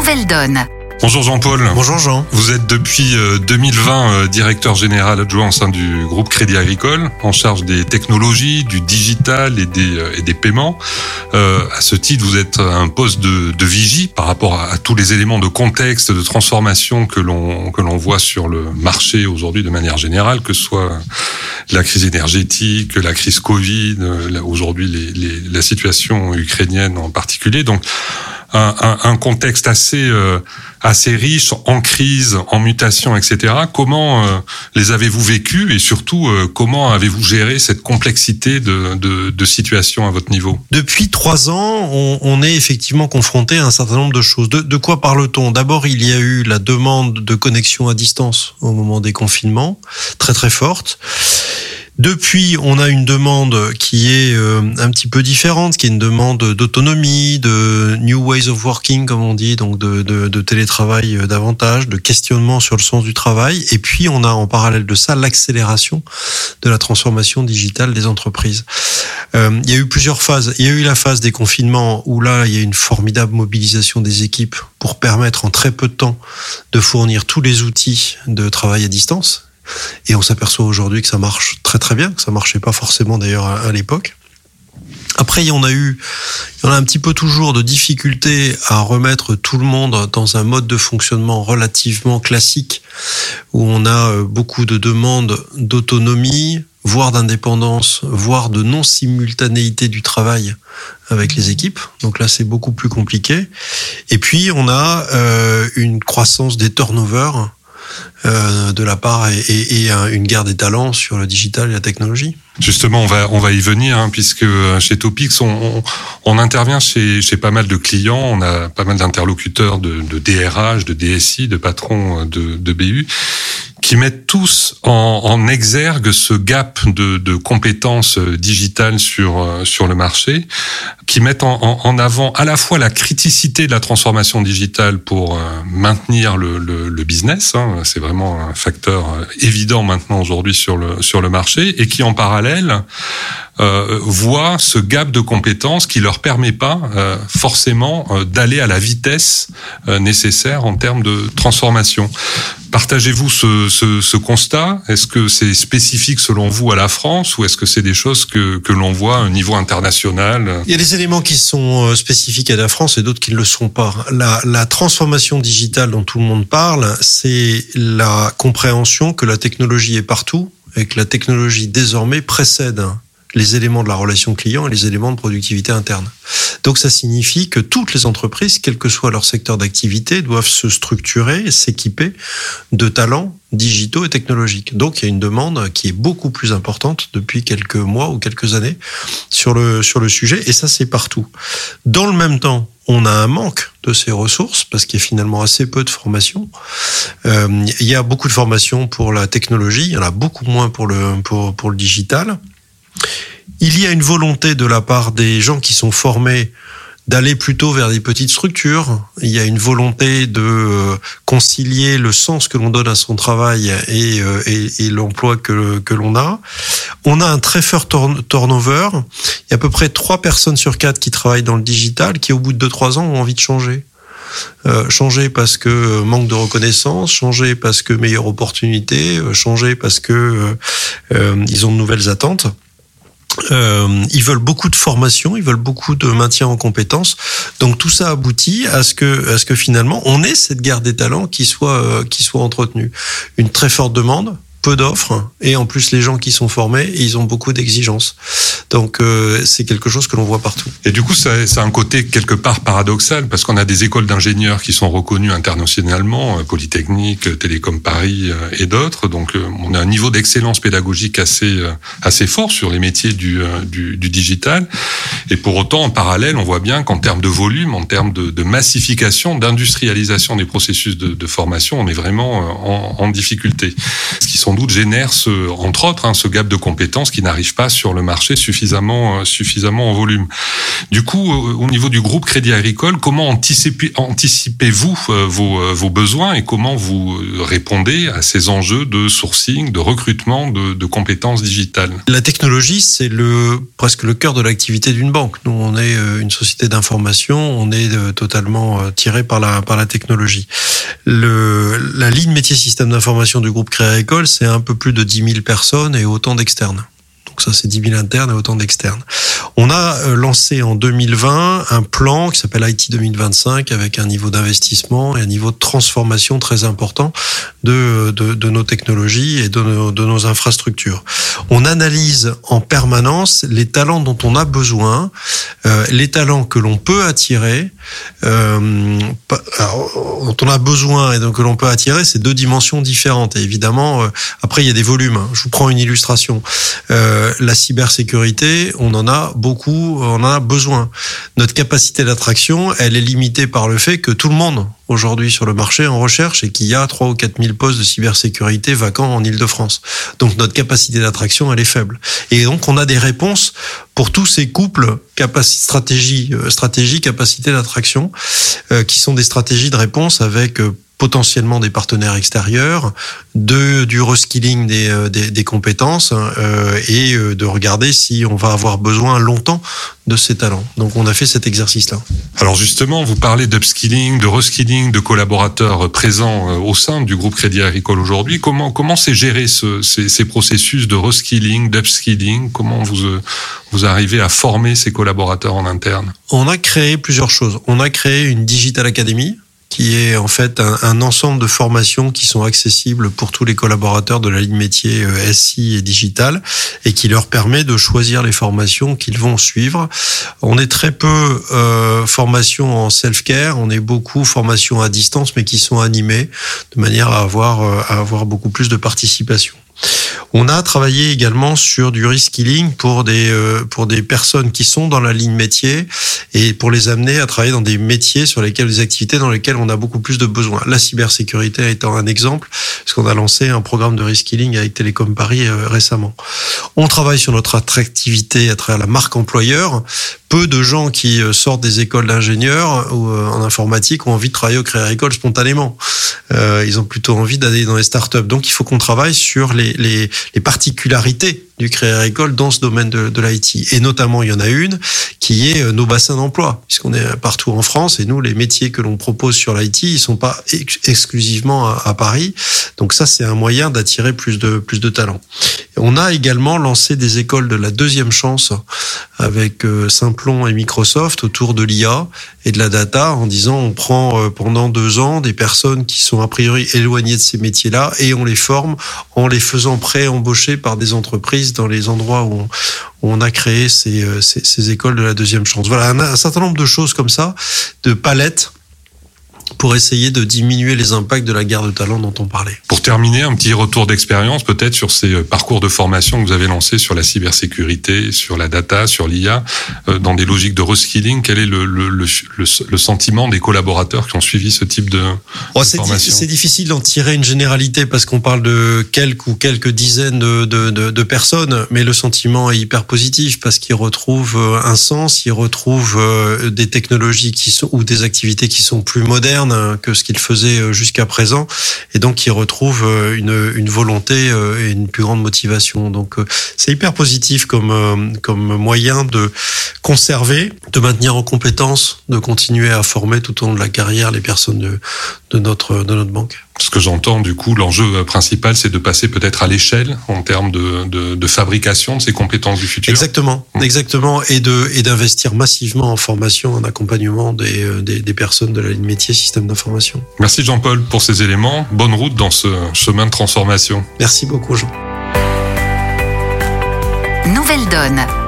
nouvelle donne. Bonjour Jean-Paul. Bonjour Jean. Vous êtes depuis 2020 euh, directeur général adjoint au sein du groupe Crédit Agricole, en charge des technologies, du digital et des, euh, et des paiements. Euh, à ce titre, vous êtes un poste de, de vigie par rapport à, tous les éléments de contexte, de transformation que l'on que l'on voit sur le marché aujourd'hui de manière générale, que ce soit la crise énergétique, la crise Covid, euh, aujourd'hui les, les, la situation ukrainienne en particulier. Donc un, un, contexte assez euh, assez riche, en crise, en mutation, etc. Comment euh, les avez-vous vécus et surtout euh, comment avez-vous géré cette complexité de, de, de, situation à votre niveau? Depuis trois ans, on, on, est effectivement confronté à un certain nombre de choses. De, de quoi parle-t-on? D'abord, il y a eu la demande de connexion à distance au moment des confinements, très très forte. Depuis, on a une demande qui est euh, un petit peu différente, qui est une demande d'autonomie, de new ways of working, comme on dit, donc de, télétravail euh, davantage, de questionnement sur le sens du travail. Et puis, on a en parallèle de ça l'accélération de la transformation digitale des entreprises. Euh, il y a eu plusieurs phases. Il y a eu la phase des confinements où là, il y a une formidable mobilisation des équipes pour permettre en très peu de temps de fournir tous les outils de travail à distance et on s'aperçoit aujourd'hui que ça marche très très bien, que ça marchait pas forcément d'ailleurs à, l'époque. Après, on a eu, il y en a un petit peu toujours de difficultés à remettre tout le monde dans un mode de fonctionnement relativement classique, où on a beaucoup de demandes d'autonomie, voire d'indépendance, voire de non-simultanéité du travail avec les équipes. Donc là, c'est beaucoup plus compliqué. Et puis, on a euh, une croissance des turnovers euh, de la part et, une guerre des talents sur le digital et la technologie. Justement, on va on va y venir hein, puisque euh, chez Topix, on, on, on, intervient chez, chez pas mal de clients, on a pas mal d'interlocuteurs de, de, DRH, de DSI, de patrons de, de BU qui mettent tous en, en exergue ce gap de, de, compétences digitales sur sur le marché, qui mettent en, en, avant à la fois la criticité de la transformation digitale pour euh, maintenir le, le, le business, hein, c'est vraiment un facteur évident maintenant aujourd'hui sur le sur le marché, et qui en parallèle euh, voient ce gap de compétences qui leur permet pas euh, forcément euh, d'aller à la vitesse nécessaire en termes de transformation. Partagez-vous ce, ce, constat? Est-ce que c'est spécifique selon vous à la France ou est-ce que c'est des choses que, que l'on voit un niveau international? Il y a des éléments qui sont spécifiques à la France et d'autres qui ne le sont pas. La transformation digitale dont tout le monde parle, c'est la compréhension que la technologie est partout et que la technologie désormais précède les éléments de la relation client et les éléments de productivité interne. Donc ça signifie que toutes les entreprises, quel que soit leur secteur d'activité, doivent se structurer, s'équiper de talents digitaux et technologiques. Donc il y a une demande qui est beaucoup plus importante depuis quelques mois ou quelques années sur le sur le sujet et ça c'est partout. Dans le même temps, on a un manque de ces ressources parce qu'il y a finalement assez peu de formation. Euh, il y a beaucoup de formation pour la technologie, il y en a beaucoup moins pour le pour pour le digital. Il y a une volonté de la part des gens qui sont formés d'aller plutôt vers des petites structures. Il y a une volonté de concilier le sens que l'on donne à son travail et, et, et l'emploi que, que l'on a. On a un très fort turnover. Il y a à peu près trois personnes sur quatre qui travaillent dans le digital qui, au bout de deux trois ans, ont envie de changer. Euh, changer parce que manque de reconnaissance, changer parce que meilleure opportunité, changer parce que euh, ils ont de nouvelles attentes. Euh, ils veulent beaucoup de formation, ils veulent beaucoup de maintien en compétences. Donc tout ça aboutit à ce que, à ce que finalement on ait cette guerre des talents qui soit, euh, qui soit entretenue. Une très forte demande, peu d'offres et en plus les gens qui sont formés ils ont beaucoup d'exigences. Donc euh, c'est quelque chose que l'on voit partout. Et du coup ça, ça a un côté quelque part paradoxal parce qu'on a des écoles d'ingénieurs qui sont reconnues internationalement euh, Polytechnique Télécom Paris euh, et d'autres. Donc on a un niveau d'excellence pédagogique assez assez fort sur les métiers du, du, digital. Et pour autant en parallèle on voit bien qu'en termes de volume en termes de, massification d'industrialisation des processus de, de formation on est vraiment en, en difficulté. Ce qui sont sans doute génère ce, entre autres hein, ce gap de compétences qui n'arrive pas sur le marché suffisamment, euh, suffisamment en volume. Du coup, euh, au niveau du groupe Crédit Agricole, comment anticipez, anticipez-vous euh, vos, vos besoins et comment vous répondez à ces enjeux de sourcing, de recrutement de, compétences digitales? La technologie, c'est le presque le cœur de l'activité d'une banque. Nous, on est une société d'information, on est totalement tiré par la, par la technologie. La ligne métier système d'information du groupe Créa École, c'est un peu plus de 10 000 personnes et autant d'externes. Ça, c'est 10 000 internes et autant d'externes. On a euh, lancé en 2020 un plan qui s'appelle IT 2025 avec un niveau d'investissement et un niveau de transformation très important de, de, nos technologies et de nos, de nos, infrastructures. On analyse en permanence les talents dont on a besoin, euh, les talents que l'on peut attirer, euh, dont on a besoin et donc que l'on peut attirer, c'est deux dimensions différentes. Et évidemment, après, il y a des volumes. Je vous prends une illustration. La cybersécurité, on en a beaucoup, on en a besoin. Notre capacité d'attraction, elle est limitée par le fait que tout le monde aujourd'hui sur le marché en recherche et qu'il y a 3 ou 4 000 postes de cybersécurité vacants en Ile-de-France. Donc notre capacité d'attraction, elle est faible. Et donc on a des réponses pour tous ces couples stratégie, euh, stratégie, capacité d'attraction, euh, qui sont des stratégies de réponse avec euh, potentiellement des partenaires extérieurs, de du reskilling des, euh, des, des compétences euh, et euh, de regarder si on va avoir besoin longtemps de ces talents. Donc on a fait cet exercice-là. Alors justement, vous parlez d'upskilling, de reskilling, de collaborateurs présents au sein du groupe Crédit Agricole aujourd'hui. Comment comment c'est géré ce, ces, ces, processus de reskilling, d'upskilling? Comment vous vous arrivez à former ces collaborateurs en interne? On a créé plusieurs choses. On a créé une digital academy qui est en fait un, un, ensemble de formations qui sont accessibles pour tous les collaborateurs de la ligne métier euh, SI et digital et qui leur permet de choisir les formations qu'ils vont suivre. On est très peu euh, formation en self-care, on est beaucoup formation à distance mais qui sont animées de manière à avoir euh, à avoir beaucoup plus de participation. On a travaillé également sur du reskilling pour des euh, pour des personnes qui sont dans la ligne métier et pour les amener à travailler dans des métiers sur lesquels des activités dans lesquelles on a beaucoup plus de besoins. La cybersécurité étant un exemple, parce qu'on a lancé un programme de reskilling avec Télécom Paris euh, récemment. On travaille sur notre attractivité à travers la marque employeur. Peu de gens qui euh, sortent des écoles d'ingénieurs ou en informatique ont envie de travailler au Créa École spontanément. ils ont plutôt envie d'aller dans les startups. Donc il faut qu'on travaille sur les, les, les particularités du Crédit Agricole dans ce domaine de, de l'IT. Et notamment, il y en a une qui est euh, nos bassins d'emploi, puisqu'on est partout en France et nous, les métiers que l'on propose sur l'IT, ils sont pas ex exclusivement à, à, Paris. Donc ça, c'est un moyen d'attirer plus de plus de talents. On a également lancé des écoles de la deuxième chance avec euh, Simplon et Microsoft autour de l'IA et de la data en disant on prend euh, pendant deux ans des personnes qui sont a priori éloignées de ces métiers-là et on les forme en les faisant pré-embaucher par des entreprises dans les endroits où on, a créé euh, ces, écoles de la deuxième chance. Voilà, un certain nombre de choses comme ça, de palettes pour essayer de diminuer les impacts de la guerre de talent dont on parlait. Pour terminer, un petit retour d'expérience peut-être sur ces euh, parcours de formation que vous avez lancés sur la cybersécurité, sur la data, sur l'IA, euh, dans des logiques de reskilling. Quel est le, le, le, le, sentiment des collaborateurs qui ont suivi ce type de, oh, formation C'est difficile d'en tirer une généralité parce qu'on parle de quelques ou quelques dizaines de, de, de, de personnes, mais le sentiment est hyper positif parce qu'ils retrouvent euh, un sens, ils retrouvent des technologies qui sont ou des activités qui sont plus modernes que ce qu'il faisait euh, jusqu'à présent, et donc il retrouve euh, une, volonté euh, et une plus grande motivation. Donc c'est hyper positif comme, comme moyen de conserver, de maintenir en compétence, de continuer à former tout au long de la carrière les personnes de, notre, de notre banque ce que j'entends, du coup, l'enjeu principal, c'est de passer peut-être à l'échelle en termes de, de, de, fabrication de ces compétences du futur. Exactement, mmh. exactement, et de et d'investir massivement en formation, en accompagnement des, euh, des, des personnes de la ligne métier système d'information. Merci Jean-Paul pour ces éléments. Bonne route dans ce chemin de transformation. Merci beaucoup Jean. Nouvelle donne.